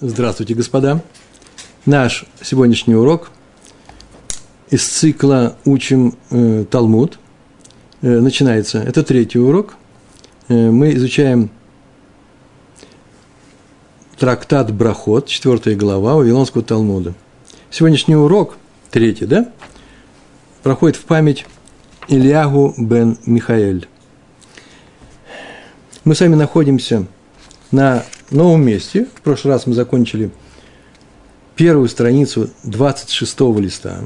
Здравствуйте, господа. Наш сегодняшний урок из цикла «Учим э, Талмуд» э, начинается. Это третий урок. Э, мы изучаем трактат Брахот, четвертая глава Вавилонского Талмуда. Сегодняшний урок, третий, да, проходит в память Ильягу бен Михаэль. Мы с вами находимся на новом месте. В прошлый раз мы закончили первую страницу 26 листа.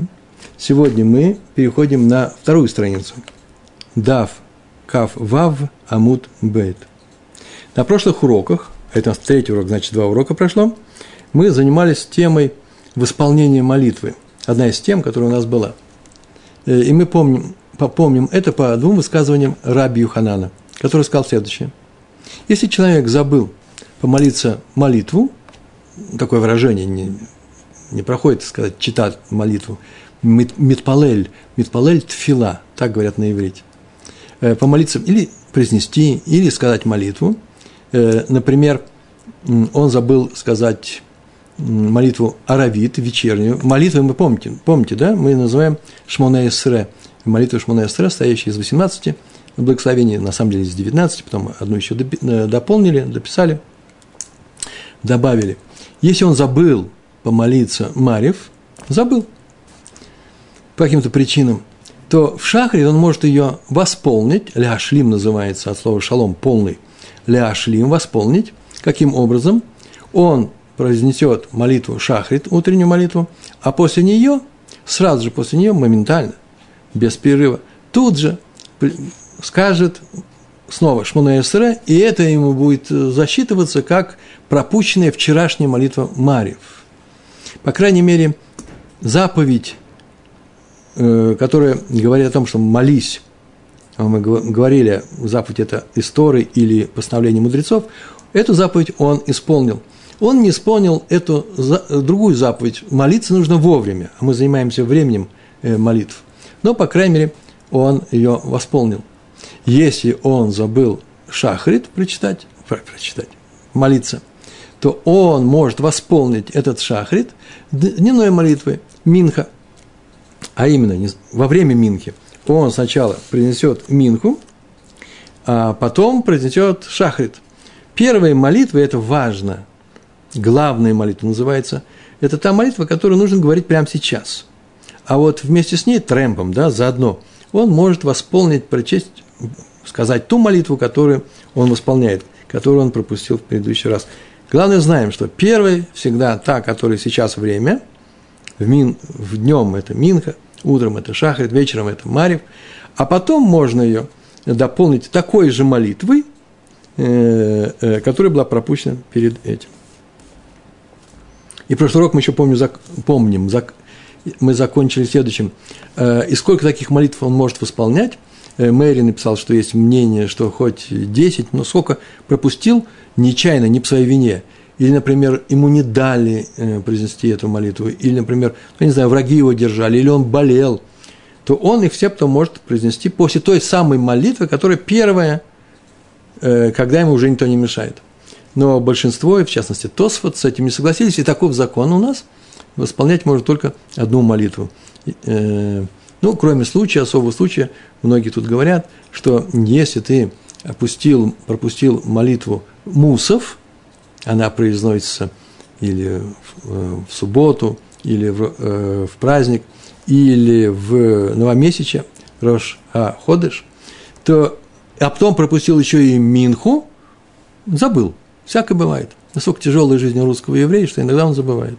Сегодня мы переходим на вторую страницу. Дав, Кав, Вав, Амут, Бейт. На прошлых уроках, это у нас третий урок, значит, два урока прошло, мы занимались темой восполнения молитвы. Одна из тем, которая у нас была. Э, и мы помним, попомним это по двум высказываниям Раби Юханана, который сказал следующее. Если человек забыл помолиться молитву, такое выражение не, не проходит, сказать, читать молитву, митпалель, митпалель тфила, так говорят на иврите, э, помолиться или произнести, или сказать молитву. Э, например, он забыл сказать молитву Аравит, вечернюю. Молитву мы помните, помните, да? Мы называем Шмона Эсре. Молитву Шмона Эсре, стоящая из 18 благословений, на самом деле из 19, потом одну еще э, дополнили, дописали – добавили, если он забыл помолиться Марев, забыл по каким-то причинам, то в шахре он может ее восполнить, ляшлим называется от слова шалом, полный, ляшлим, восполнить. Каким образом? Он произнесет молитву шахрит, утреннюю молитву, а после нее, сразу же после нее, моментально, без перерыва, тут же скажет снова Шмона Эсре, и это ему будет э, засчитываться как пропущенная вчерашняя молитва Марьев. По крайней мере, заповедь, э, которая говорит о том, что молись, а мы говорили, заповедь это истории или постановление мудрецов, эту заповедь он исполнил. Он не исполнил эту другую заповедь. Молиться нужно вовремя, а мы занимаемся временем э, молитв. Но, по крайней мере, он ее восполнил – если он забыл шахрит прочитать, прочитать, молиться, то он может восполнить этот шахрит дневной молитвой, минха, а именно во время минхи. Он сначала принесет минху, а потом произнесет шахрит. Первая молитва – это важно. Главная молитва называется. Это та молитва, которую нужно говорить прямо сейчас. А вот вместе с ней, трэмпом, да, заодно, он может восполнить, прочесть сказать ту молитву, которую он восполняет, которую он пропустил в предыдущий раз. Главное, знаем, что первый всегда та, которая сейчас время, в, мин, в днем это Минха, утром это Шахрит, вечером это Марив, а потом можно ее дополнить такой же молитвой, э, э, которая была пропущена перед этим. И прошлый урок мы еще помню, зак, помним, зак, мы закончили следующим. Э, и сколько таких молитв он может восполнять? Э, Мэри написал, что есть мнение, что хоть 10, но сколько пропустил нечаянно, не по своей вине. Или, например, ему не дали э, произнести эту молитву, или, например, ну, не знаю, враги его держали, или он болел, то он их все потом может произнести после той самой молитвы, которая первая, э, когда ему уже никто не мешает. Но большинство, в частности Тосфот, с этим не согласились, и таков закон у нас, восполнять может только одну молитву. Ну, кроме случая, особого случая, многие тут говорят, что если ты опустил, пропустил молитву мусов, она произносится или в, э, в субботу, или в, э, в праздник, или в новомесяче, Рош А Ходыш, то, а потом пропустил еще и Минху, забыл. Всякое бывает. Насколько тяжелая жизнь русского еврея, что иногда он забывает.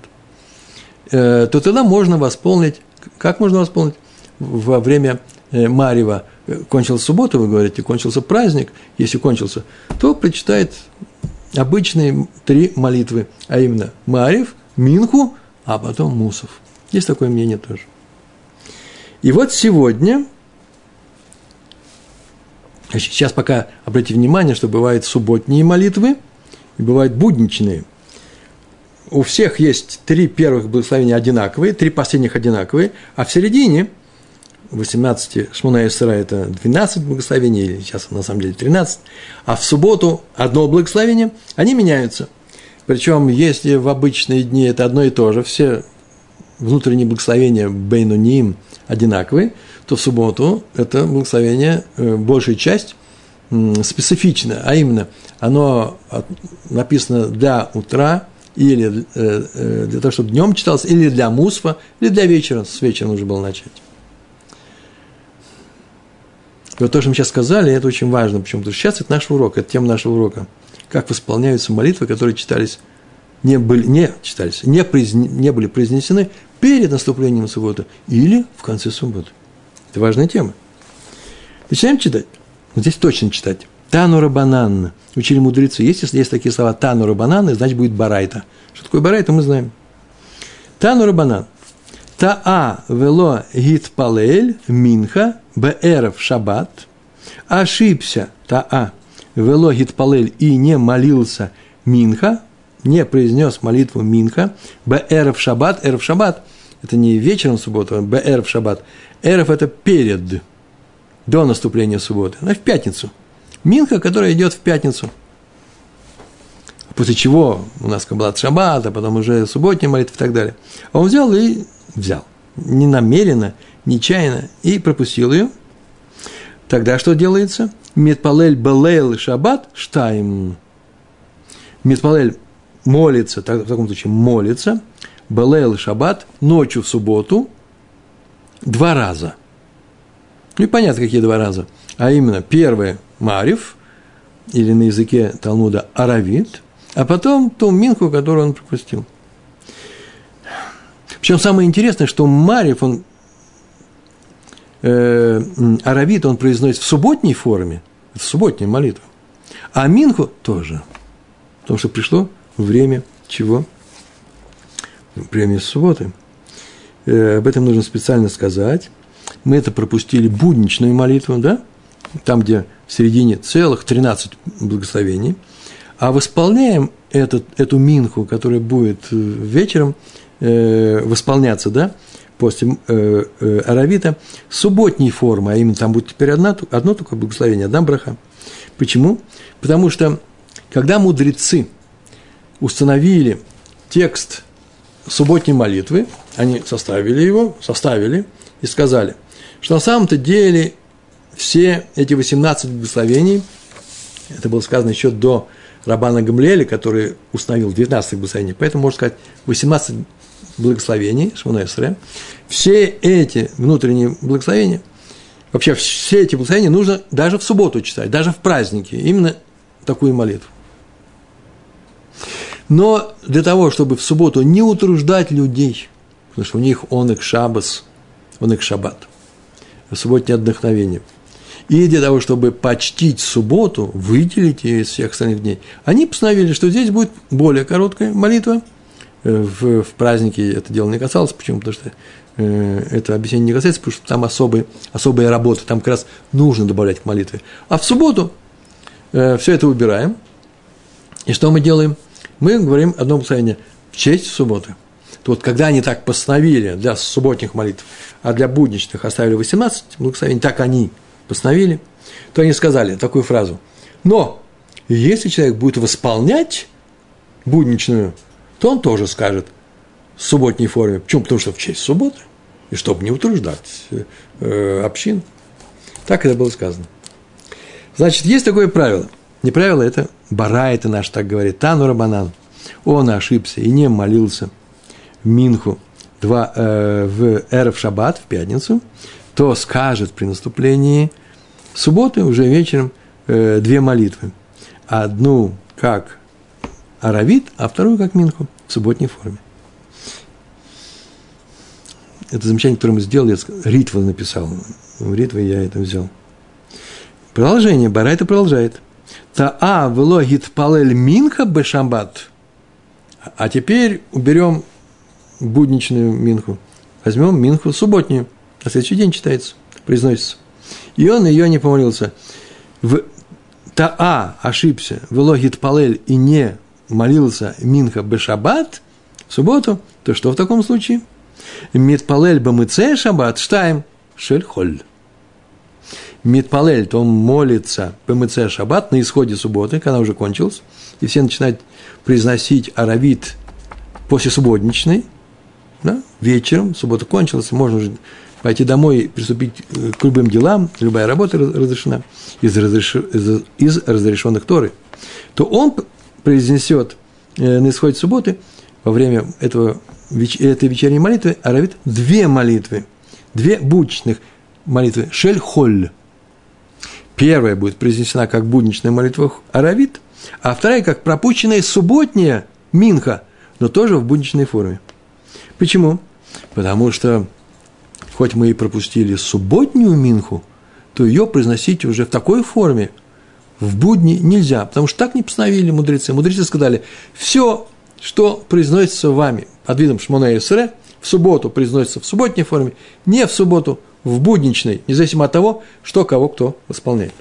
Э, то тогда можно восполнить. Как можно восполнить? Во время э, Марева кончилась суббота, вы говорите, кончился праздник, если кончился, то прочитает обычные три молитвы, а именно Марев, Минху, а потом Мусов. Есть такое мнение тоже. И вот сегодня, сейчас пока обратите внимание, что бывают субботние молитвы и бывают будничные. У всех есть три первых благословения одинаковые, три последних одинаковые, а в середине 18 Шмона Исра – это 12 благословений, или сейчас на самом деле 13, а в субботу одно благословение, они меняются. Причем, если в обычные дни это одно и то же, все внутренние благословения Бейнуним одинаковые, то в субботу это благословение, э, большая часть специфично, а именно оно написано для утра, или э, э, для того, чтобы днем читалось, или для мусфа, или для вечера, с вечера нужно было начать. И вот то, что мы сейчас сказали, это очень важно. Почему? Потому что сейчас это наш урок, это тема нашего урока. Как восполняются молитвы, которые читались, не, были, не читались, не, произне, не были произнесены перед наступлением субботы или в конце субботы. Это важная тема. Начинаем читать. Здесь точно читать. Танура банан. Учили мудрецы. Если есть такие слова танура банан, значит будет барайта. Что такое барайта, мы знаем. Танура банан. Таа вело гит палель минха беэров шаббат. Ошибся Таа вело гит палель и не молился минха, не произнес молитву минха. Беэров шаббат. Эров шаббат – это не вечером субботы, а беэров шаббат. Эров – это перед, до наступления субботы, а в пятницу. Минха, которая идет в пятницу. После чего у нас Каббалат Шаббат, а потом уже субботняя молитва и так далее. А он взял и взял. Не намеренно, нечаянно, и пропустил ее. Тогда что делается? Метпалель Балейл Шаббат Штайм. Метпалель молится, в таком случае молится, Балейл Шаббат ночью в субботу два раза. Ну и понятно, какие два раза. А именно, первое – Марив, или на языке Талмуда Аравит, а потом ту Минху, которую он пропустил. Причем самое интересное, что Марив, он э, Аравит, он произносит в субботней форме, в субботней молитве, а Минху тоже, потому что пришло время чего? Время субботы. Э, об этом нужно специально сказать. Мы это пропустили будничную молитву, да? Там, где в середине целых 13 благословений, а восполняем этот, эту минху, которая будет э, вечером э, восполняться, да, после э, э, Аравита, субботней формы, а именно там будет теперь одна, одно такое благословение, одна браха. Почему? Потому что, когда мудрецы установили текст субботней молитвы, они составили его, составили и сказали, что на самом-то деле все эти 18 благословений, это было сказано еще до Рабана Гамлеля, который установил 19 благословений, поэтому можно сказать 18 благословений, Шмонесре, все эти внутренние благословения, вообще все эти благословения нужно даже в субботу читать, даже в праздники, именно такую молитву. Но для того, чтобы в субботу не утруждать людей, потому что у них он их шабас, он их шаббат, субботнее отдохновение – и для того, чтобы почтить субботу, выделить ее из всех остальных дней, они постановили, что здесь будет более короткая молитва. Э, в, в празднике это дело не касалось. Почему? Потому что э, это объяснение не касается, потому что там особые, особые работы, там как раз нужно добавлять к молитве. А в субботу э, все это убираем. И что мы делаем? Мы говорим одно благословение в честь субботы. То вот когда они так постановили для субботних молитв, а для будничных оставили 18 благословений, так они постановили, то они сказали такую фразу. Но если человек будет восполнять будничную, то он тоже скажет в субботней форме. Почему? Потому что в честь субботы. И чтобы не утруждать э, общин. Так это было сказано. Значит, есть такое правило. Не правило, это бара, это наш так говорит. Танура банан. Он ошибся и не молился в Минху два, э, в Эров Шаббат, в пятницу, то скажет при наступлении субботы уже вечером э, две молитвы. Одну как Аравит, а вторую как Минху в субботней форме. Это замечание, которое мы сделали, Ритва написал. В Ритве я это взял. Продолжение. Бара это продолжает. Таа влогит палель минха бешамбат. А теперь уберем будничную минху. Возьмем минху субботнюю. На следующий день читается, произносится. И он ее не помолился. В Таа ошибся, в логит палель и не молился Минха Бешабат в субботу, то что в таком случае? Мит палель бамыце шаббат штайм шель холь. Митпалель, то он молится ПМЦ Шаббат на исходе субботы, когда уже кончилась, и все начинают произносить аравит после субботничной, да, вечером, суббота кончилась, можно уже пойти домой приступить э, к любым делам, любая работа разрешена из, разреш... из разрешенных Торы, то он произнесет э, на исходе субботы во время этого, этой вечерней молитвы аравит две молитвы, две будничных молитвы шель-холь. Первая будет произнесена как будничная молитва аравит, а вторая как пропущенная субботняя минха, но тоже в будничной форме. Почему? Потому что хоть мы и пропустили субботнюю минху, то ее произносить уже в такой форме в будни нельзя, потому что так не постановили мудрецы. Мудрецы сказали, все, что произносится вами под видом Шмона Эсре, в субботу произносится в субботней форме, не в субботу, в будничной, независимо от того, что кого кто восполняет.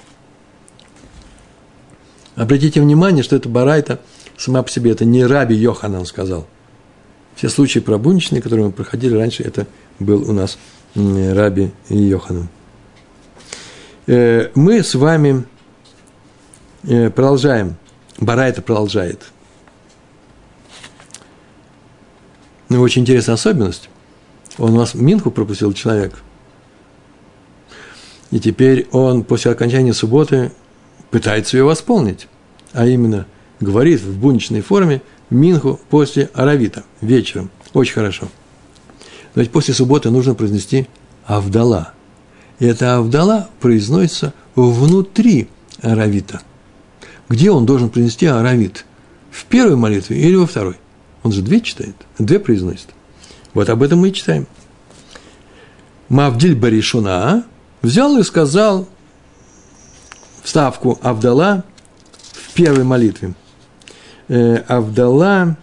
Обратите внимание, что это барайта сама по себе, это не раби Йоханан сказал. Все случаи про будничные, которые мы проходили раньше, это был у нас раби Йоханан. Э, мы с вами продолжаем. Барайта продолжает. Ну, очень интересная особенность. Он у нас Минху пропустил человек. И теперь он после окончания субботы пытается ее восполнить. А именно, говорит в буничной форме Минху после Аравита вечером. Очень хорошо. Но ведь после субботы нужно произнести Авдала. И это Авдала произносится внутри Аравита. Где он должен произнести Аравит? В первой молитве или во второй? Он же две читает, две произносит. Вот об этом мы и читаем. Мавдиль Баришуна взял и сказал вставку Авдала в первой молитве. Э, Авдала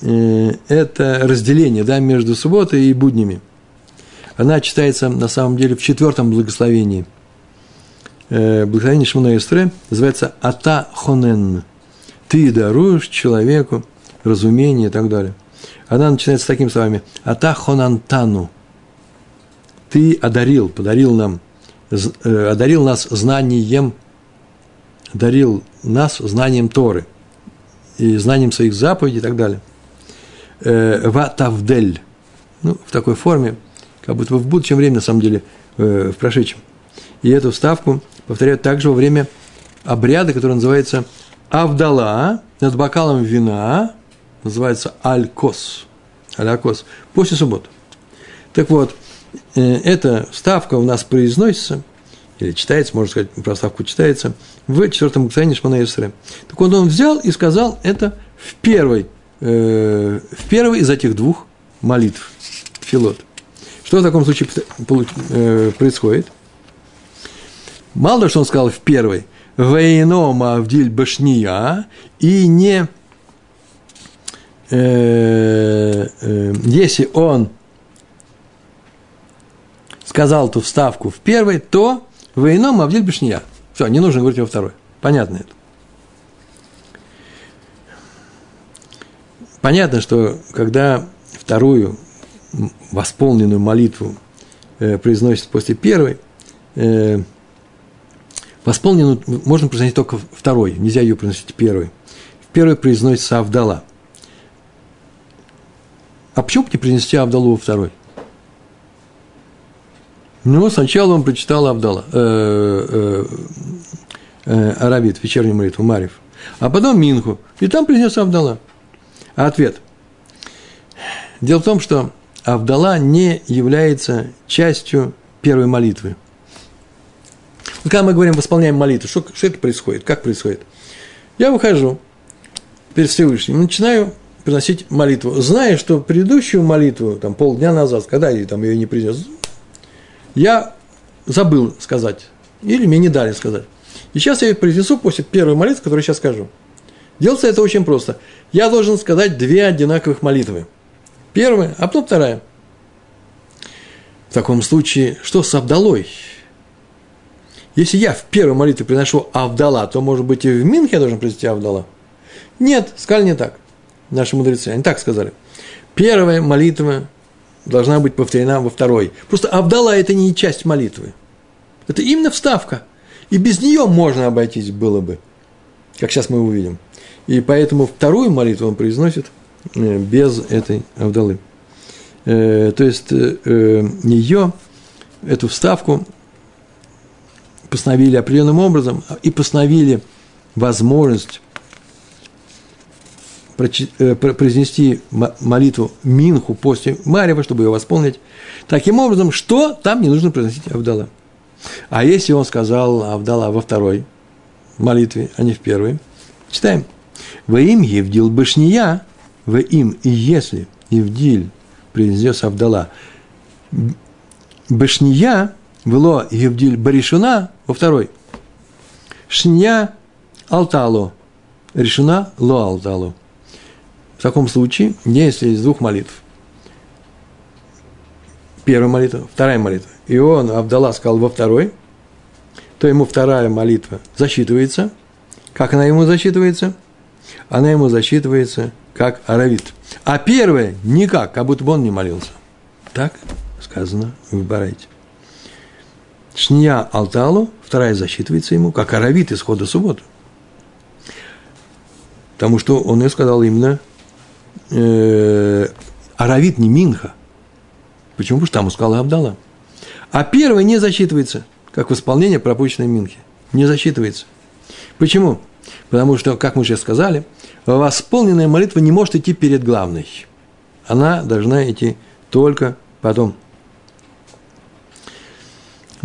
э, – это разделение да, между субботой и буднями. Она читается на самом деле в четвертом благословении. Э, благословение Шмуна Эстре называется «Ата хонен» – «Ты даруешь человеку разумение и так далее». Она начинается такими словами «Ата хонантану» – «Ты одарил, подарил нам, одарил нас знанием, одарил нас знанием Торы» и знанием своих заповедей и так далее. Э, Ватавдель. Ну, в такой форме, как будто в будущем времени, на самом деле, э, в прошедшем. И эту вставку повторяют также во время обряда, который называется Авдала, над бокалом вина, называется Алькос. Алякос. После субботы. Так вот, э, эта вставка у нас произносится, или читается, можно сказать, про вставку читается, в четвертом благословении Шмана Исре. Так вот, он взял и сказал это в первой, э, в первой из этих двух молитв, филот. Что в таком случае э, происходит? Мало того, что он сказал в первой, «Вейно мавдиль башния» и не э, э, если он сказал эту вставку в первой, то «Вейно мавдиль башния» – все, не нужно говорить во второй. Понятно это. Понятно, что когда вторую восполненную молитву э, произносит после первой, э, восполненную можно произносить только второй, нельзя ее произносить первой. В первой произносится Авдала. А почему бы не произнести Авдалу во второй? Ну, сначала он прочитал Авдала, э, э, э, Аравит, вечернюю молитву, Марив, а потом Минху, и там принес Авдала. А ответ. Дело в том, что Авдала не является частью первой молитвы. Вот когда мы говорим, восполняем молитву, что, что это происходит, как происходит? Я выхожу перед Всевышним, начинаю приносить молитву, зная, что предыдущую молитву, там, полдня назад, когда я там ее не принес, я забыл сказать, или мне не дали сказать. И сейчас я произнесу после первой молитвы, которую сейчас скажу. Делается это очень просто. Я должен сказать две одинаковых молитвы. Первая, а потом вторая. В таком случае, что с Абдалой? Если я в первой молитве приношу Авдала, то, может быть, и в Минхе я должен произнести Авдала? Нет, сказали не так. Наши мудрецы, они так сказали. Первая молитва должна быть повторена во второй. Просто Авдала – это не часть молитвы. Это именно вставка. И без нее можно обойтись было бы, как сейчас мы увидим. И поэтому вторую молитву он произносит э, без этой Авдалы. Э, то есть э, ее, эту вставку постановили определенным образом и постановили возможность произнести молитву Минху после Марева, чтобы ее восполнить, таким образом, что там не нужно произносить Авдала. А если он сказал Авдала во второй молитве, а не в первой, читаем. Во им Евдил Башния, во им и если Евдиль произнес Авдала, Башния, вело Евдиль Баришуна во второй, Шния Алтало, решена Ло Алтало. В таком случае, если из двух молитв, первая молитва, вторая молитва, и он, Авдалла, сказал во второй, то ему вторая молитва засчитывается. Как она ему засчитывается? Она ему засчитывается как аравит. А первая никак, как будто бы он не молился. Так сказано в Барайте. Шния Алталу, вторая засчитывается ему, как аравит исхода субботы. Потому что он ее сказал именно э, аравит, не Минха. Почему? Потому что там он сказал Абдала. А первое не засчитывается, как восполнение пропущенной Минхи. Не засчитывается. Почему? Потому что, как мы уже сказали, восполненная молитва не может идти перед главной. Она должна идти только потом.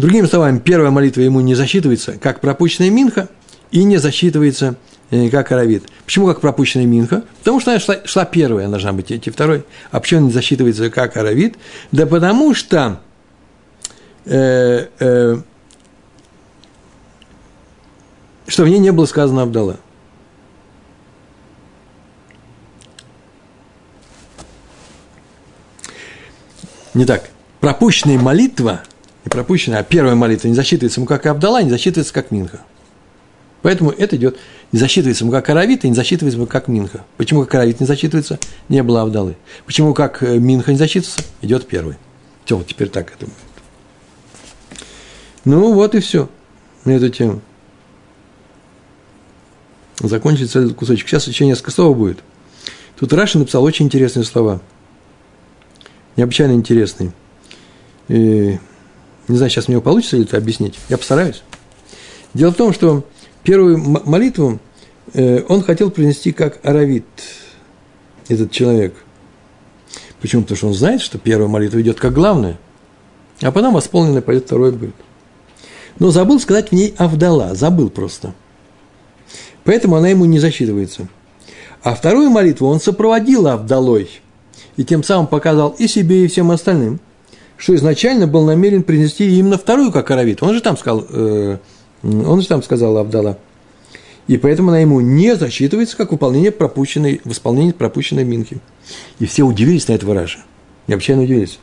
Другими словами, первая молитва ему не засчитывается, как пропущенная Минха, и не засчитывается Э, как Аравит. Почему как пропущенная Минха? Потому что она шла, шла первая, должна быть идти второй. А почему не засчитывается как Аравит? Да потому что э, э, что в ней не было сказано Абдала. Не так. Пропущенная молитва, не пропущенная, а первая молитва не засчитывается ему как Абдала, не засчитывается как Минха. Поэтому это идет, не засчитывается ему как Аравит, и не засчитывается ему как Минха. Почему как Аравит не засчитывается? Не было Авдалы. Почему как э, Минха не засчитывается? Идет первый. Все, вот теперь так это будет. Ну, вот и все на эту тему. Закончится этот кусочек. Сейчас еще несколько слов будет. Тут Раша написал очень интересные слова. Необычайно интересные. Не знаю, сейчас мне получится ли это объяснить. Я постараюсь. Дело в том, что первую молитву э, он хотел принести как аравит, этот человек. Почему? Потому что он знает, что первая молитва идет как главная, а потом восполненная пойдет второй будет. Но забыл сказать в ней Авдала, забыл просто. Поэтому она ему не засчитывается. А вторую молитву он сопроводил Авдалой, и тем самым показал и себе, и всем остальным, что изначально был намерен принести именно вторую как аравит. Он же там сказал, э, он же там сказал Абдала. И поэтому она ему не засчитывается как выполнение пропущенной, восполнение пропущенной Минхи. И все удивились на это выража. Необычайно удивились.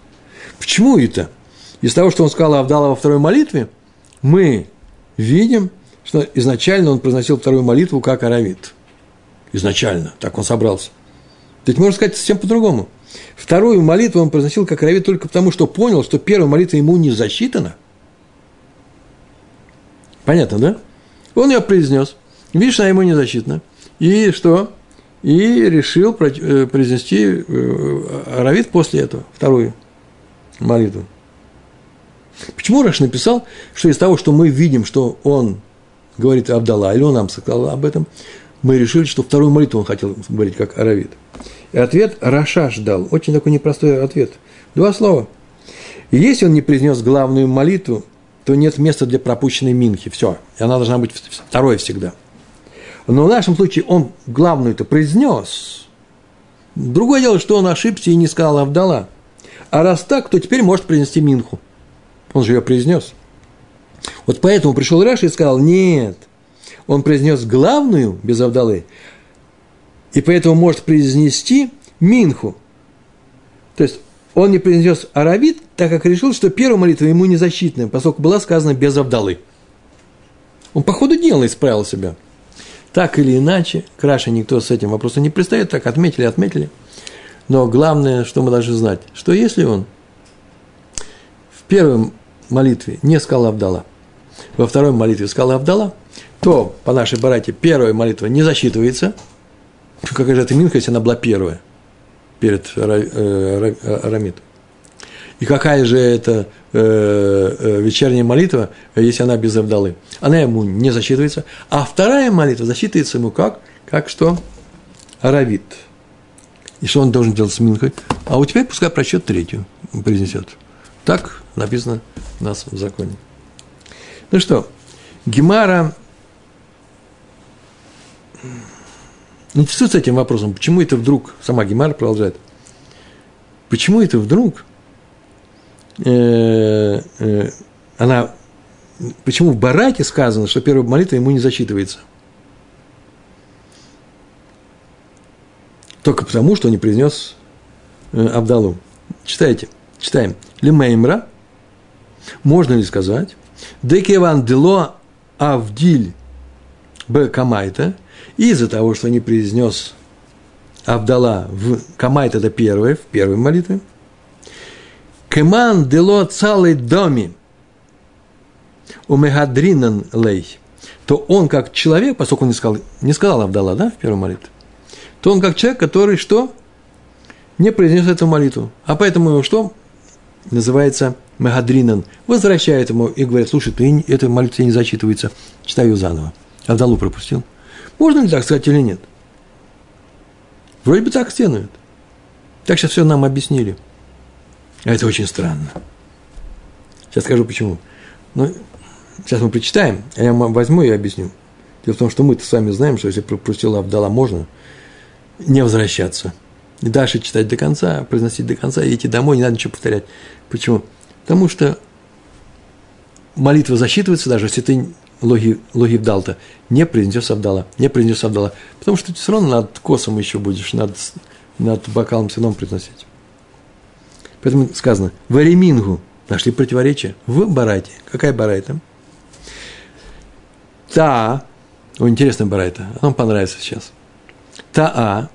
Почему это? Из того, что он сказал Авдала во второй молитве, мы видим, что изначально он произносил вторую молитву как аравит. Изначально, так он собрался. Есть, можно сказать, совсем по-другому. Вторую молитву он произносил как аравит только потому, что понял, что первая молитва ему не засчитана – Понятно, да? Он ее произнес. Видишь, она ему не защитна. И что? И решил э, произнести э, Аравит после этого, вторую молитву. Почему Раш написал, что из того, что мы видим, что он говорит Абдалла, или он нам сказал об этом, мы решили, что вторую молитву он хотел говорить как Аравит. И ответ Раша ждал. Очень такой непростой ответ. Два слова. Если он не произнес главную молитву, то нет места для пропущенной минхи. Все. И она должна быть второй всегда. Но в нашем случае он главную это произнес. Другое дело, что он ошибся и не сказал Авдала. А раз так, то теперь может принести минху. Он же ее произнес. Вот поэтому пришел Раша и сказал, нет, он произнес главную без Авдалы, и поэтому может произнести минху. То есть он не произнес аравит, так как решил, что первая молитва ему не защитная, поскольку была сказана без Авдалы. Он по ходу дела исправил себя. Так или иначе, краше никто с этим вопросом не пристает, так отметили, отметили. Но главное, что мы должны знать, что если он в первой молитве не сказал Авдала, во второй молитве сказала Авдала, то по нашей барате первая молитва не засчитывается. Какая же это минха, если она была первая перед э, Арамитом? И какая же это э, э, вечерняя молитва, если она без Авдалы? Она ему не засчитывается. А вторая молитва засчитывается ему как? Как что? Аравит. И что он должен делать с Минхой? А вот теперь пускай прочет третью произнесет. Так написано у нас в законе. Ну что, Гемара интересуется этим вопросом, почему это вдруг, сама Гемара продолжает, почему это вдруг э, э, она, почему в Барате сказано, что первая молитва ему не засчитывается? Только потому, что он не произнес э, Абдалу. Читайте, читаем. Лимеймра, можно ли сказать, Декеван дело Авдиль Б. Камайта, из-за того, что не произнес Авдала в Камайта, это первое, в первой молитве, Кеман дело целый доми у Мегадринан лей, то он как человек, поскольку он не сказал, не сказал Авдала, да, в первой молитве, то он как человек, который что? Не произнес эту молитву. А поэтому его что? Называется Мегадринан. Возвращает ему и говорит, слушай, ты, эта молитва не зачитывается, читай ее заново. Авдалу пропустил. Можно ли так сказать или нет? Вроде бы так стенует. Так сейчас все нам объяснили. А это очень странно. Сейчас скажу почему. Ну, сейчас мы прочитаем, а я возьму и объясню. Дело в том, что мы-то с вами знаем, что если пропустил Авдала, можно не возвращаться. И дальше читать до конца, произносить до конца, и идти домой, не надо ничего повторять. Почему? Потому что молитва засчитывается, даже если ты логи, логи вдал-то, не произнес Авдала, не произнес Авдала. Потому что ты все равно над косом еще будешь, над, над бокалом равно произносить. Поэтому сказано, варемингу, нашли противоречие в барайте. Какая барайта? Та, о, интересная барайта, она понравится сейчас. Таа,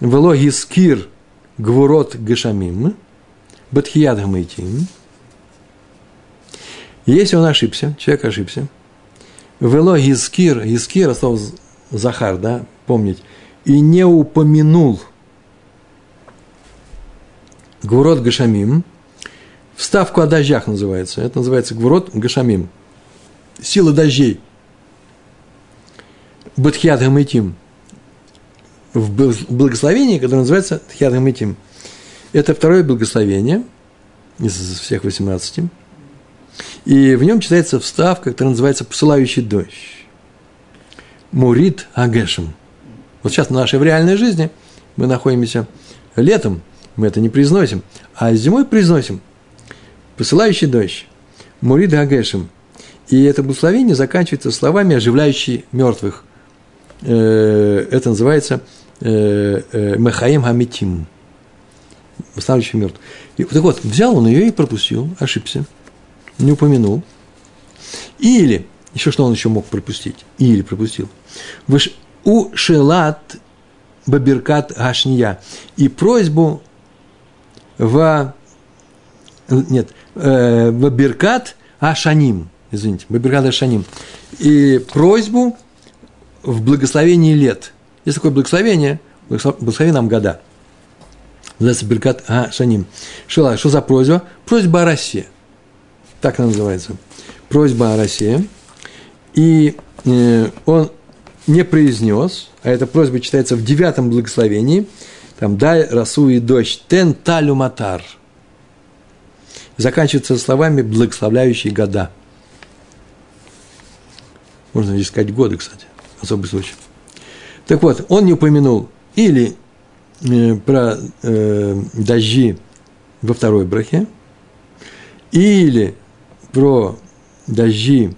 вело гискир гвурот гешамим, батхият гамайтим. Если он ошибся, человек ошибся, вело гискир, гискир, слово Захар, да, помнить, и не упомянул гвурот гашамим, вставку о дождях называется, это называется гвурот гашамим, сила дождей, Батхият Гамайтим – в благословении, которое называется Тхиат Тим. Это второе благословение из всех 18. И в нем читается вставка, которая называется «Посылающий дождь». Мурит Агешем. Вот сейчас в нашей в реальной жизни мы находимся летом, мы это не произносим, а зимой произносим «Посылающий дождь». Мурит Агешем. И это благословение заканчивается словами, оживляющие мертвых. Э, это называется Э, э, Мехаим Хамитим, восстанавливающий мертв. И, так вот, взял он ее и пропустил, ошибся, не упомянул. Или, еще что он еще мог пропустить, или пропустил. У Шелат Бабиркат Гашния и просьбу в нет, э, Бабиркат Ашаним, извините, Бабиркат Ашаним, и просьбу в благословении лет – есть такое благословение, благослови нам года. Называется Беркат а, Шаним. Шила, что за просьба? Просьба о России. Так она называется. Просьба о России. И э, он не произнес, а эта просьба читается в девятом благословении, там «дай росу и дождь, тен талю матар». Заканчивается словами «благословляющие года». Можно здесь сказать годы, кстати, особый случай. Так вот, он не упомянул или э, про э, дожди во второй брахе, или про дожди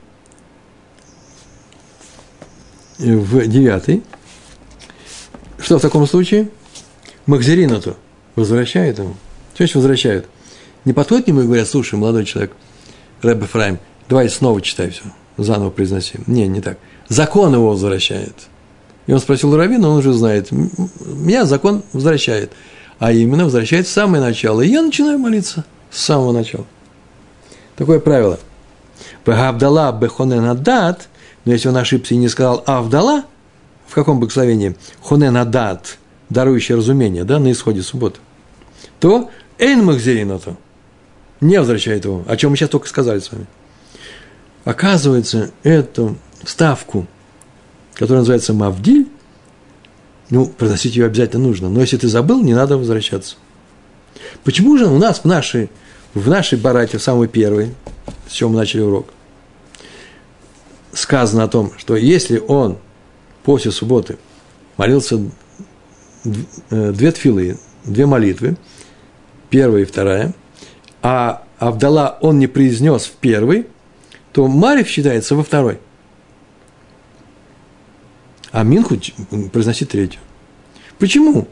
в девятой. Что в таком случае? Махзерину-то возвращают ему. Значит возвращают? Не подходят к нему и говорят, слушай, молодой человек, Рэбе Фрайм, давай снова читай все, заново произноси. Не, не так. Закон его возвращает – и он спросил у Равина, он уже знает, меня закон возвращает. А именно возвращает в самое начало. И я начинаю молиться с самого начала. Такое правило. Авдала бехонен адат, но если он ошибся и не сказал Авдала, в каком благословении? Хонен адат, дарующий разумение, да, на исходе субботы, то Эйн Махзеринату не возвращает его, о чем мы сейчас только сказали с вами. Оказывается, эту ставку, которая называется Мавдиль, ну, произносить ее обязательно нужно. Но если ты забыл, не надо возвращаться. Почему же у нас в нашей, в нашей барате, в самой первой, с чего мы начали урок, сказано о том, что если он после субботы молился э, две тфилы, две молитвы, первая и вторая, а Авдала он не произнес в первой, то Марив считается во второй. А Минху произносит третью. Почему?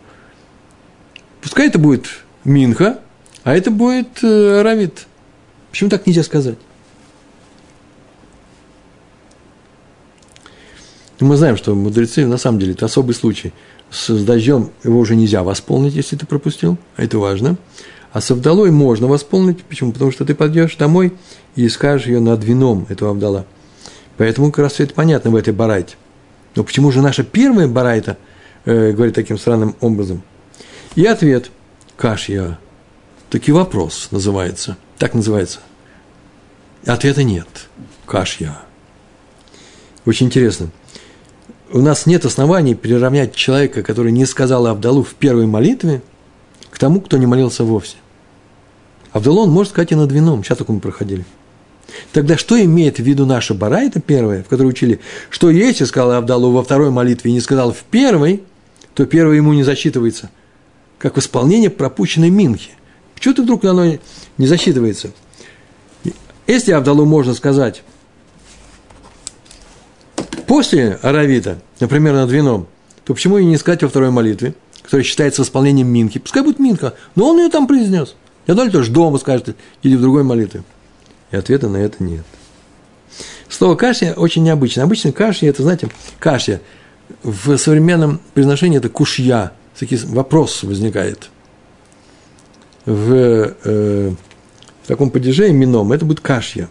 Пускай это будет Минха, а это будет э. Почему так нельзя сказать? Мы знаем, что мудрецы, на самом деле, это особый случай. С дождем его уже нельзя восполнить, если ты пропустил, а это важно. А с Авдалой можно восполнить. Почему? Потому что ты пойдешь домой и скажешь ее над вином, эту Авдала. Поэтому как раз все это понятно в этой барайте. Но почему же наша первая барайта э, говорит таким странным образом? И ответ – кашья. Таки вопрос называется. Так называется. Ответа нет. Кашья. Очень интересно. У нас нет оснований приравнять человека, который не сказал Авдалу в первой молитве, к тому, кто не молился вовсе. Авдалу он может сказать и над вином. Сейчас только мы проходили. Тогда что имеет в виду наша барайта первая, в которой учили, что если сказал Авдалу во второй молитве и не сказал в первой, то первое ему не засчитывается, как исполнение пропущенной минхи. Почему ты вдруг оно не засчитывается? Если Авдалу можно сказать после Аравита, например, над вином, то почему и не сказать во второй молитве, которая считается исполнением Минхи? Пускай будет Минха, но он ее там произнес. Я думаю, тоже дома скажет или в другой молитве. И ответа на это нет. Слово кашья очень необычно. Обычно кашья – это, знаете, кашья. В современном произношении это кушья. Такой вопрос возникает. В, э, в таком падеже именном это будет кашья.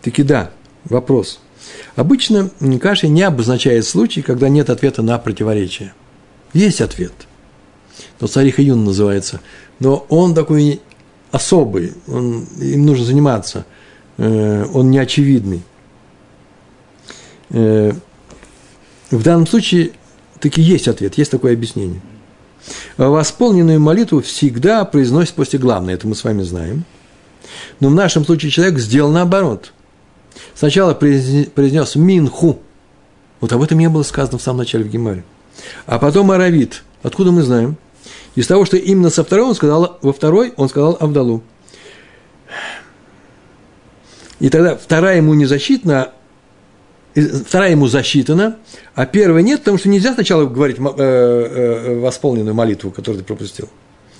Таки да, вопрос. Обычно кашья не обозначает случай, когда нет ответа на противоречие. Есть ответ. Но царих Юн называется. Но он такой особый, он, им нужно заниматься, э, он неочевидный. Э, в данном случае таки есть ответ, есть такое объяснение. Восполненную молитву всегда произносит после главной, это мы с вами знаем. Но в нашем случае человек сделал наоборот. Сначала произнес «минху», вот об этом не было сказано в самом начале в Гемаре. А потом «аравит». Откуда мы знаем? Из того, что именно со второй он сказал, во второй он сказал Авдалу. И тогда вторая ему не засчитана, вторая ему засчитана, а первая нет, потому что нельзя сначала говорить э, э, восполненную молитву, которую ты пропустил.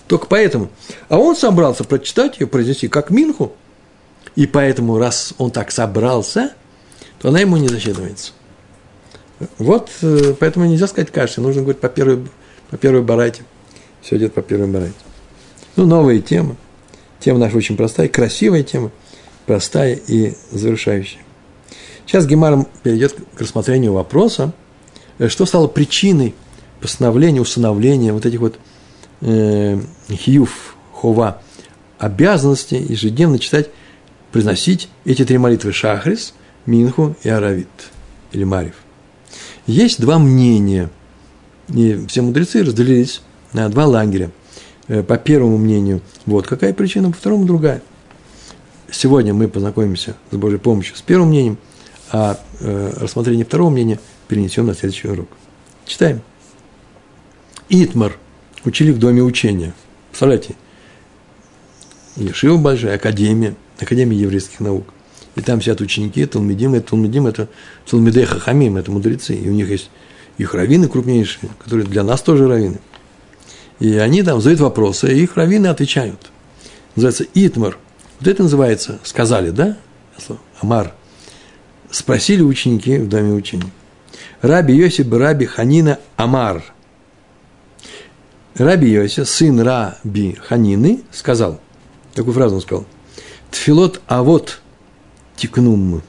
Только поэтому. А он собрался прочитать ее, произнести как Минху, и поэтому, раз он так собрался, то она ему не засчитывается. Вот, э, поэтому нельзя сказать каши, нужно говорить по первой, по первой барайте. Все идет по первой барайте. Ну, новая тема. Тема наша очень простая, красивая тема, простая и завершающая. Сейчас Гемар перейдет к рассмотрению вопроса, э, что стало причиной постановления, установления вот этих вот э, хиюф, хова, обязанности ежедневно читать, произносить эти три молитвы Шахрис, Минху и Аравит, или Марив. Есть два мнения, и все мудрецы разделились на два лагеря. Э, по первому мнению, вот какая причина, по второму другая. Сегодня мы познакомимся с Божьей помощью с первым мнением, а э, рассмотрение второго мнения перенесем на следующий урок. Читаем. Итмар учили в доме учения. Представляете, Ешива большая, академия, академия еврейских наук. И там сидят ученики, Талмедим, это Талмедим, это Талмедей Хахамим, это мудрецы. И у них есть их раввины крупнейшие, которые для нас тоже раввины. И они там задают вопросы, и их раввины отвечают. Называется Итмар. Вот это называется, сказали, да? Амар. Спросили ученики в доме учения. Раби Йосиф Раби Ханина Амар. Раби Йосиф, сын Раби Ханины, сказал, такую фразу он сказал, Тфилот авот, тикнум.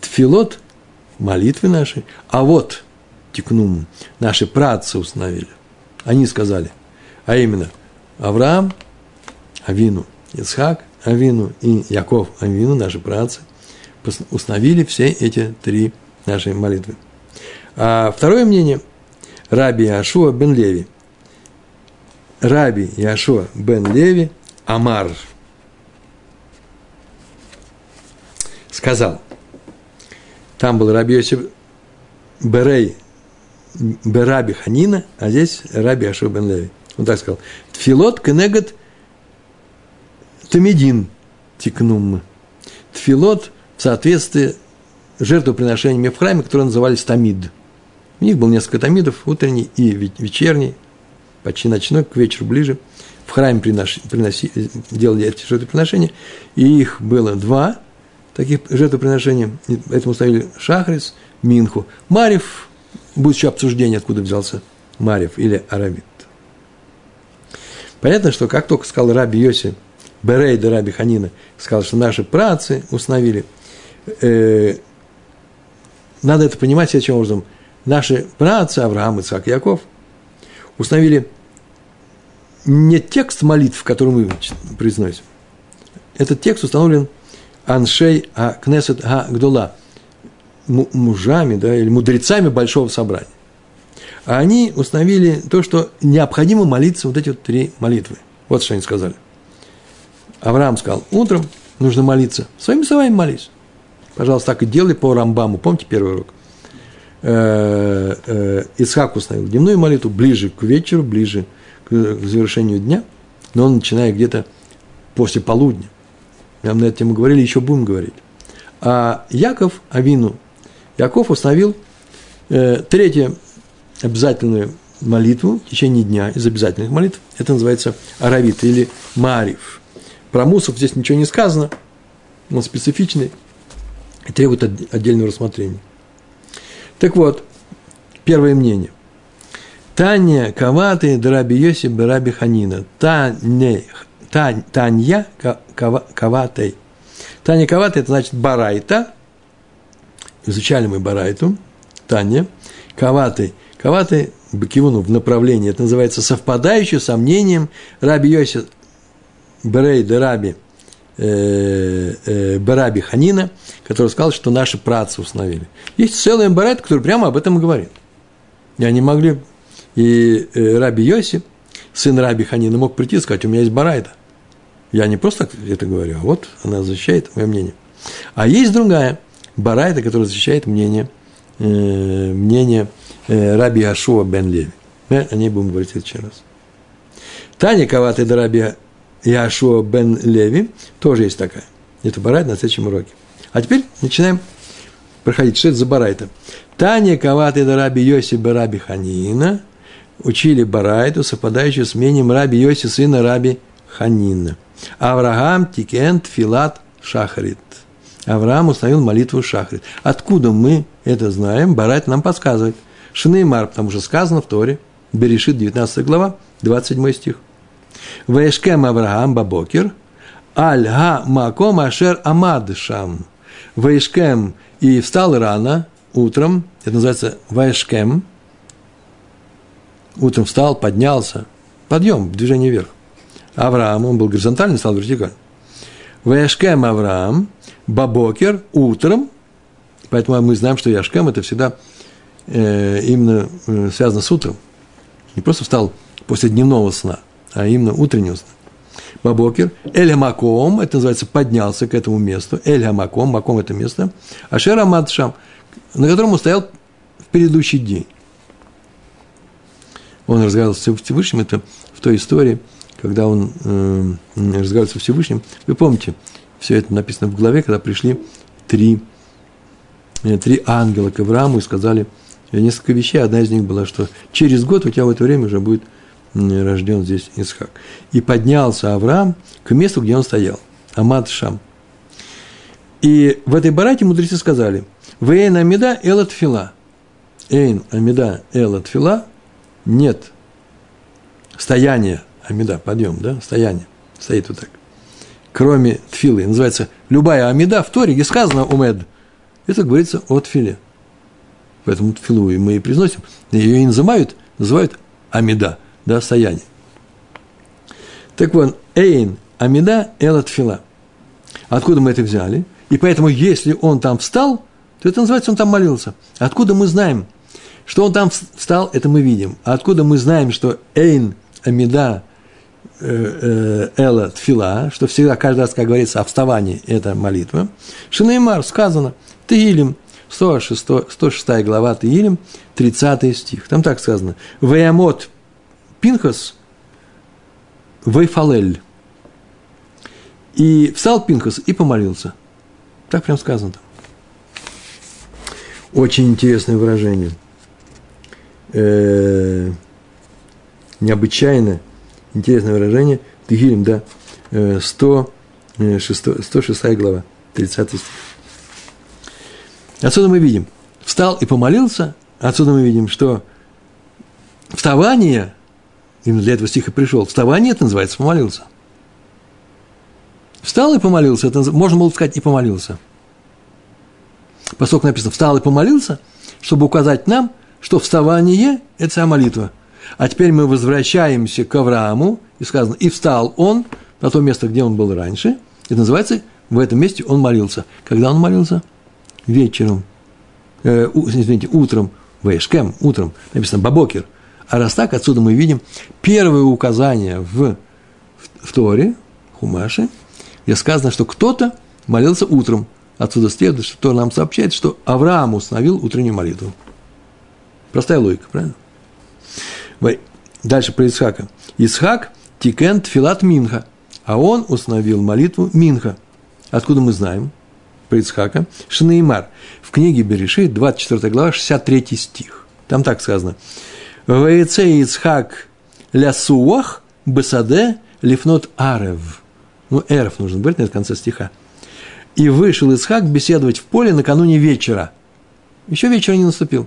Тфилот – молитвы наши, а вот тикнум – наши працы установили. Они сказали, а именно Авраам, Авину, Исхак, Авину и Яков, Авину, наши працы, установили все эти три наши молитвы. А второе мнение – Раби Яшуа бен Леви. Раби Яшуа бен Леви Амар сказал, там был Раби Йосиф Берей Бераби Ханина, а здесь Раби Яшуа бен Леви. Он так сказал. Тфилот кенегат тамидин тикнум. Тфилот в соответствии с жертвоприношениями в храме, которые назывались тамид. У них было несколько тамидов, утренний и вечерний, почти ночной, к вечеру ближе. В храме приноси, приноси, делали эти жертвоприношения, и их было два таких жертвоприношения. Поэтому ставили шахрис, минху. Марев, будет еще обсуждение, откуда взялся Марев или Аравит. Понятно, что как только сказал Раби Йоси, Берей да Раби Ханина, сказал, что наши працы установили, э, надо это понимать следующим образом. Наши працы, Авраам, Ицхак, Яков, установили не текст молитв, который мы произносим. Этот текст установлен Аншей а Кнесет а Гдула, мужами, да, или мудрецами большого собрания. А они установили то, что необходимо молиться вот эти вот три молитвы. Вот что они сказали. Авраам сказал, утром нужно молиться. Своими словами молись. Пожалуйста, так и делай по Рамбаму. Помните первый урок? Э, э, Исхак установил дневную молитву ближе к вечеру, ближе к завершению дня, но он начинает где-то после полудня. Мы на эту тему говорили, еще будем говорить. А Яков Авину, Яков установил э, третье обязательную молитву в течение дня из обязательных молитв. Это называется аравит или марив. Про мусов здесь ничего не сказано, он специфичный и требует отдельного рассмотрения. Так вот, первое мнение. Таня Каваты Драби Йосиф Раби Ханина. Таня, Танья Каватой. Таня Каватой – это значит Барайта. Изучали мы Барайту. Таня. Каватой – Каваты Бакивуну в направлении, это называется совпадающее со мнением Раби Йосиф Берей де Раби э, э, Бараби Ханина, который сказал, что наши працы установили. Есть целый барайт, который прямо об этом и говорит. И они могли, и э, Раби Йоси, сын Раби Ханина, мог прийти и сказать, у меня есть барайта. Я не просто так это говорю, а вот она защищает мое мнение. А есть другая барайта, которая защищает мнение, мнение Э, Раби Йегошуа бен Леви. Мы о ней будем говорить в следующий раз. תניא כוותיה דרבי יהושע בן לוי тоже есть такая. Это барайта на следующем уроке. А теперь начинаем проходить. Что это за барайта? תניא כוותיה דרבי יוסי ברבי חנינא учили барайту, совпадающую с мнением Раби Йоси, сына Раби Ханина. אברהם תיקן תפילת שחרית. Авраам установил молитву Шахарит. Откуда мы это знаем? Барайта нам подсказывает – Шинеймар, потому что сказано в Торе, Берешит, 19 глава, 27 стих. Ваешкем Авраам Бабокер, Аль-Га Маком Ашер Амад Шам. Ваешкем и встал рано, утром, это называется Ваешкем, утром встал, поднялся, подъем, движение вверх. Авраам, он был горизонтальный, стал вертикальный. Ваешкем Авраам, Бабокер, утром, поэтому мы знаем, что Яшкем – это всегда э, именно э, связано с утром. Не просто встал после дневного сна, а именно утреннего сна. Бабокер, Эль Маком, это называется поднялся к этому месту, Эль Маком, Маком это место, Ашер Амад Шам, на котором он стоял в предыдущий день. Он разговаривал с Всевышним, это в той истории, когда он э, разговаривал со Всевышним. Вы помните, все это написано в главе, когда пришли три, э, три ангела к Аврааму и сказали – несколько вещей. Одна из них была, что через год у тебя в это время уже будет рожден здесь Исхак. И поднялся Авраам к месту, где он стоял. Амад Шам. И в этой барате мудрецы сказали, «Вейн амида элат фила». Эйн амида элат фила. Нет стояния, амида, подъем, да, стояние. Стоит вот так. кроме тфилы. Называется любая амида в Торе, где сказано умед. Это говорится о тфиле. Поэтому тфилу мы и произносим. Ее и называют, называют амида, да, стояние. Так вот, эйн, амида, эла тфила. Откуда мы это взяли? И поэтому, если он там встал, то это называется, он там молился. Откуда мы знаем, что он там встал, это мы видим. А откуда мы знаем, что эйн, амида, э, э, эла, тфила, что всегда, каждый раз, как говорится, о вставании, это молитва. Шинеймар сказано, Тегилим, 106, 106 глава Тегилим, 30 стих. Там так сказано. Ваямот Пинхас Вайфалель. И встал Пинхас и помолился. Так прям сказано там. Очень интересное выражение. Э-э- необычайно интересное выражение. Тегилим, да, 106, 106 глава, 30 стих. Отсюда мы видим, встал и помолился, отсюда мы видим, что вставание, именно для этого стиха пришел, вставание это называется помолился. Встал и помолился, это можно было сказать и помолился. Поскольку написано «встал и помолился», чтобы указать нам, что вставание – это вся молитва. А теперь мы возвращаемся к Аврааму, и сказано «и встал он на то место, где он был раньше». Это называется «в этом месте он молился». Когда он молился – вечером, э, извините, утром, вейшкем, утром, написано бабокер. А раз так, отсюда мы видим первое указание в, в, Торе, Хумаше, где сказано, что кто-то молился утром. Отсюда следует, что Тора нам сообщает, что Авраам установил утреннюю молитву. Простая логика, правильно? Дальше про Ицхака. יצחק תיקן תפילת מנחה, а он установил молитву минха. Откуда мы знаем? про Ицхака, שנאמר, в книге Берешит, 24 глава, 63 стих. Там так сказано. «ויצא יצחק лясуах бесаде лифнот арев». Ну, эрев нужно быть на конце стиха. «И вышел Ицхак беседовать в поле накануне вечера». Еще вечер не наступил.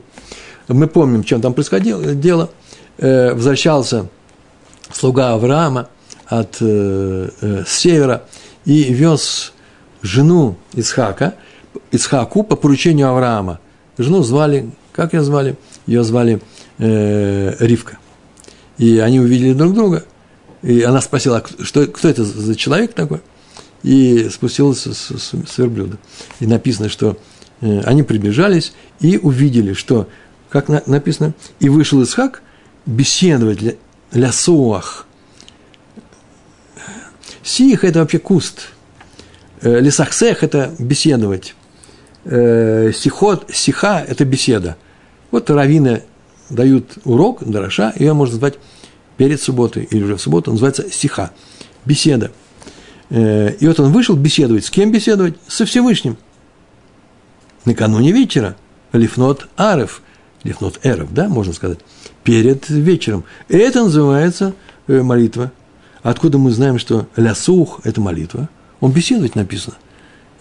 Мы помним, чем там происходило дело. Э, возвращался слуга Авраама от э, э, севера и вез жену Исхака, Исхаку по поручению Авраама. Жену звали, как ее звали? Ее звали э, Ривка. И они увидели друг друга. И она спросила, «А что, кто это за человек такой? И спустилась с, с, с верблюда. И написано, что э, они приближались и увидели, что, как на, написано, и вышел Исхак беседовать для, для Суах. Сих – это вообще куст – Э, Лисахсех – это беседовать. Э, сихот, сиха – это беседа. Вот раввины дают урок, дороша, ее можно назвать перед субботой или уже в субботу, называется сиха, беседа. Э, и вот он вышел беседовать. С кем беседовать? Со Всевышним. Накануне вечера. Лифнот Арев. Лифнот Эрев, да, можно сказать. Перед вечером. Это называется молитва. Откуда мы знаем, что лясух – это молитва – он беседовать написано.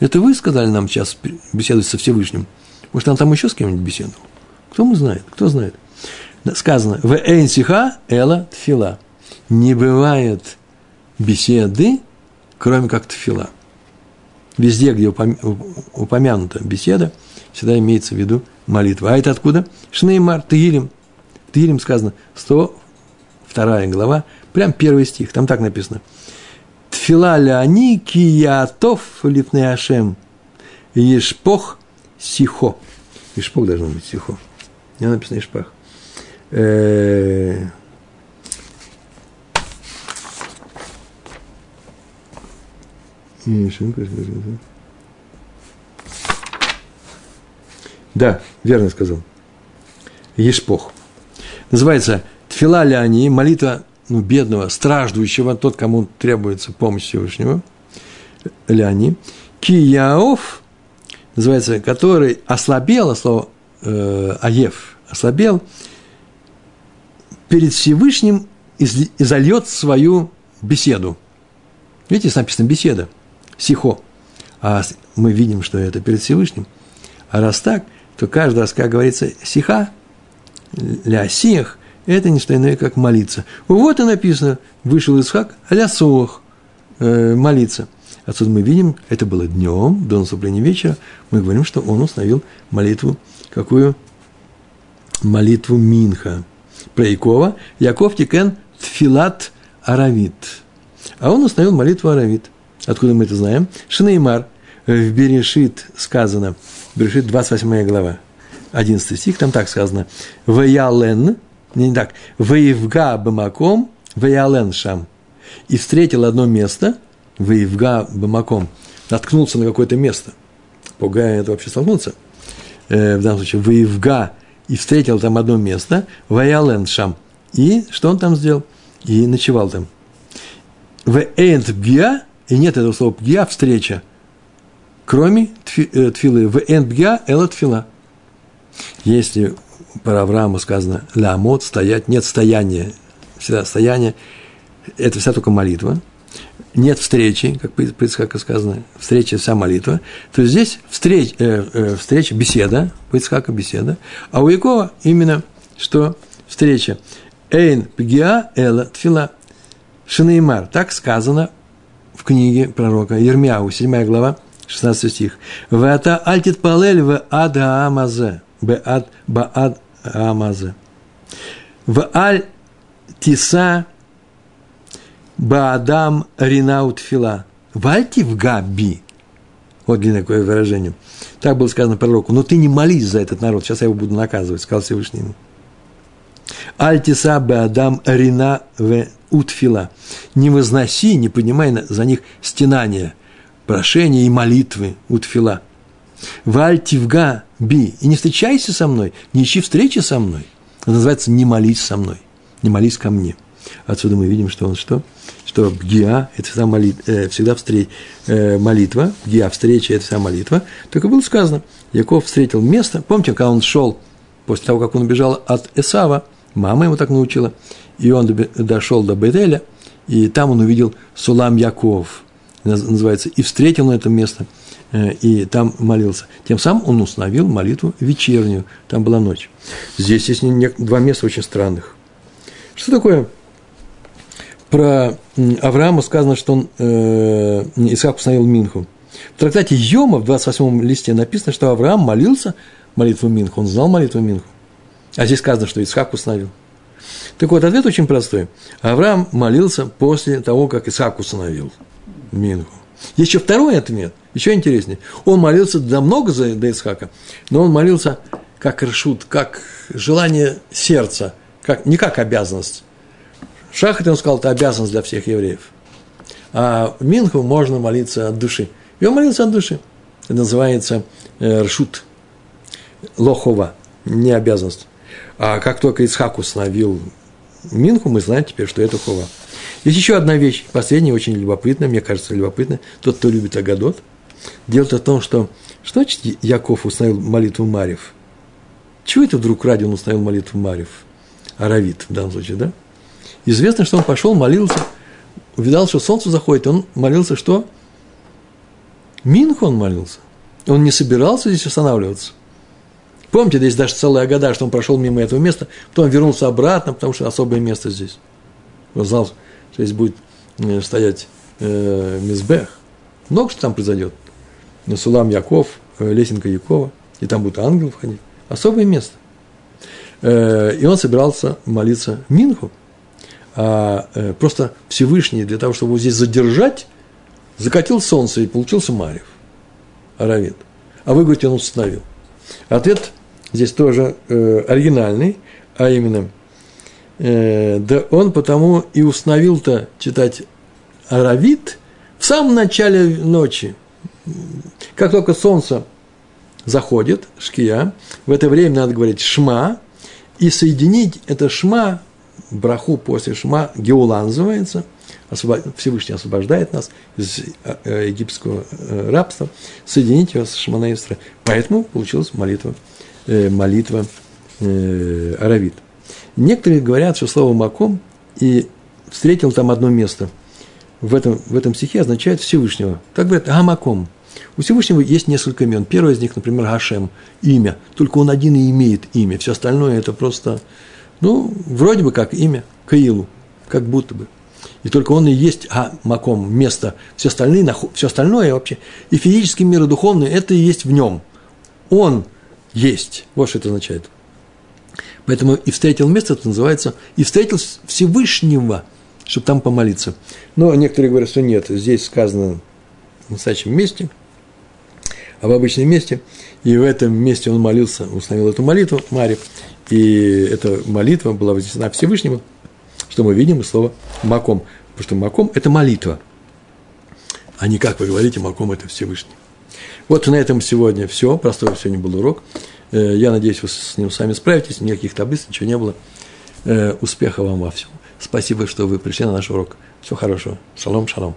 Это вы сказали нам сейчас беседовать со Всевышним. Может, он там еще с кем-нибудь беседовал? Кто мы знает? Кто знает? Сказано, в энсиха эла тфила. Не бывает беседы, кроме как тфила. Везде, где упомянута беседа, всегда имеется в виду молитва. А это откуда? Шнеймар, Тегилим. Тегилим сказано, 102 глава, прям первый стих, там так написано – Тфила ляни киятов лифне ашем. Ешпох сихо. Ешпох должно быть сихо. Не написано Ешпах. Да, верно сказал. Ешпох. Называется Тфила Ляни, молитва ну, бедного, страждущего, тот, кому требуется помощь Всевышнего, Ляни, Кияов, называется, который ослабел, слово э, Аев, ослабел, перед Всевышним изольет свою беседу. Видите, написано беседа, сихо. А мы видим, что это перед Всевышним. А раз так, то каждый раз, как говорится, שיחה, לשיח, это не что иное, как молиться. Вот и написано, вышел Ицхак, לשוח, э, молиться. Отсюда мы видим, это было днем, до наступления вечера, мы говорим, что он установил молитву, какую? Молитву Минха. Про Якова. יעקב תיקן תפילת ערבית. А он установил молитву Аравит. Откуда мы это знаем? שנאמר. В Берешит сказано, Берешит 28 глава, 11 стих, там так сказано, Ваялен, не, не так, Ваевга Бамаком, Ваялен Шам. И встретил одно место, Ваевга Бамаком, наткнулся на какое-то место. Пугая это вообще столкнуться. Э, в данном случае, Ваевга и встретил там одно место, Ваялен Шам. И что он там сделал? И ночевал там. В Эйнт Бгиа, и нет этого слова Бгиа, встреча, кроме э, тфилы. В Эйнт Бгиа, Эла Тфила. Если про Авраама сказано лямот, стоять, нет стояния, всегда стояние, это вся только молитва, нет встречи, как Ицхаку сказано, встреча вся молитва, то здесь встреч, э, э, встреча, беседа, Ицхаку беседа, а у Якова именно что встреча. Эйн пгиа эла тфила шинеймар. Так сказано в книге пророка Ермяу, 7 глава, 16 стих. Вата альтит палель в ад амазе. Беад баад амазе. В аль тиса баадам ринаут фила. Вальти в габи. Вот для такое выражение. Так было сказано пророку. Но ты не молись за этот народ. Сейчас я его буду наказывать, сказал Всевышний ему. Альтиса беадам рина в утфила. Не возноси, не поднимай за них стенания, прошения и молитвы утфила. Вальтивга би. И не встречайся со мной, не ищи встречи со мной. Это называется «не молись со мной», «не молись ко мне». Отсюда мы видим, что он что? Что бгиа – это всегда, молит, э, всегда встреч, э, молитва, бгиа – встреча – это вся молитва. Только было сказано, Яков встретил место, помните, когда он шел, после того, как он убежал от Эсава, мама ему так научила, и он дошел до Бетеля, и там он увидел Сулам Яков, называется, и встретил на это место – Э, и там молился. Тем самым он установил молитву вечернюю, там была ночь. Здесь есть два места очень странных. Что такое? Про Авраама сказано, что он, э, Исаак установил Минху. В трактате Йома в 28 листе написано, что Авраам молился молитву Минху, он знал молитву Минху. А здесь сказано, что Исаак установил. Так вот, ответ очень простой. Авраам молился после того, как Исаак установил Минху. Еще второй ответ, еще интереснее. Он молился намного за до Исхака, но он молился как решут, как желание сердца, как, не как обязанность. Шахат, он сказал, это обязанность для всех евреев. А в Минху можно молиться от души. И он молился от души. Это называется э, ршут, лохова, не обязанность. А как только Исхак установил Минху, мы знаем теперь, что это хова. Есть еще одна вещь, последняя, очень любопытная, мне кажется, любопытная. Тот, кто любит Агадот. Дело в том, что что значит Яков установил молитву Марьев? Чего это вдруг ради он установил молитву Марьев? Аравит в данном случае, да? Известно, что он пошел, молился, увидал, что солнце заходит, он молился что? Минху он молился. Он не собирался здесь останавливаться. Помните, здесь даже целая года, что он прошел мимо этого места, потом вернулся обратно, потому что особое место здесь. Он знал, что здесь будет э, стоять э, Мизбех. Много что там произойдет. Сулам Яков, э, лесенка Якова, и там будет ангел входить. Особое место. Э, и он собирался молиться Минху. А э, просто Всевышний для того, чтобы его здесь задержать, закатил солнце и получился Марьев, Аравит. А вы говорите, он установил. Ответ здесь тоже э, оригинальный, а именно – Э, да он потому и установил-то читать Аравит в самом начале ночи. Как только солнце заходит, шкия, в это время надо говорить шма, и соединить это шма, браху после шма, геула называется, Всевышний освобождает нас из э, египетского э, рабства, соединить его с Шманаистра. Поэтому получилась молитва, молитва Аравит. Некоторые говорят, что слово «маком» и встретил там одно место в этом, в этом стихе означает Всевышнего. Так говорят «гамаком». У Всевышнего есть несколько имен. Первое из них, например, Гашем, имя. Только он один и имеет имя. Все остальное это просто, ну, вроде бы как имя, Каилу, как будто бы. И только он и есть а, маком, место. Все, остальные, все остальное вообще, и физический мир, и духовный, это и есть в нем. Он есть. Вот что это означает. Поэтому и встретил место, это называется, и встретил Всевышнего, чтобы там помолиться. Но некоторые говорят, что нет, здесь сказано в настоящем месте, а в обычном месте, и в этом месте он молился, установил эту молитву Маре, и эта молитва была вознесена Всевышнему, что мы видим из слова «маком», потому что «маком» – это молитва, а не, как вы говорите, «маком» – это Всевышний. Вот на этом сегодня все, простой сегодня был урок. Э, я надеюсь, вы с ним сами справитесь, никаких таблиц, ничего не было. Э, успеха вам во всем. Спасибо, что вы пришли на наш урок. Всего хорошего. Шалом, шалом.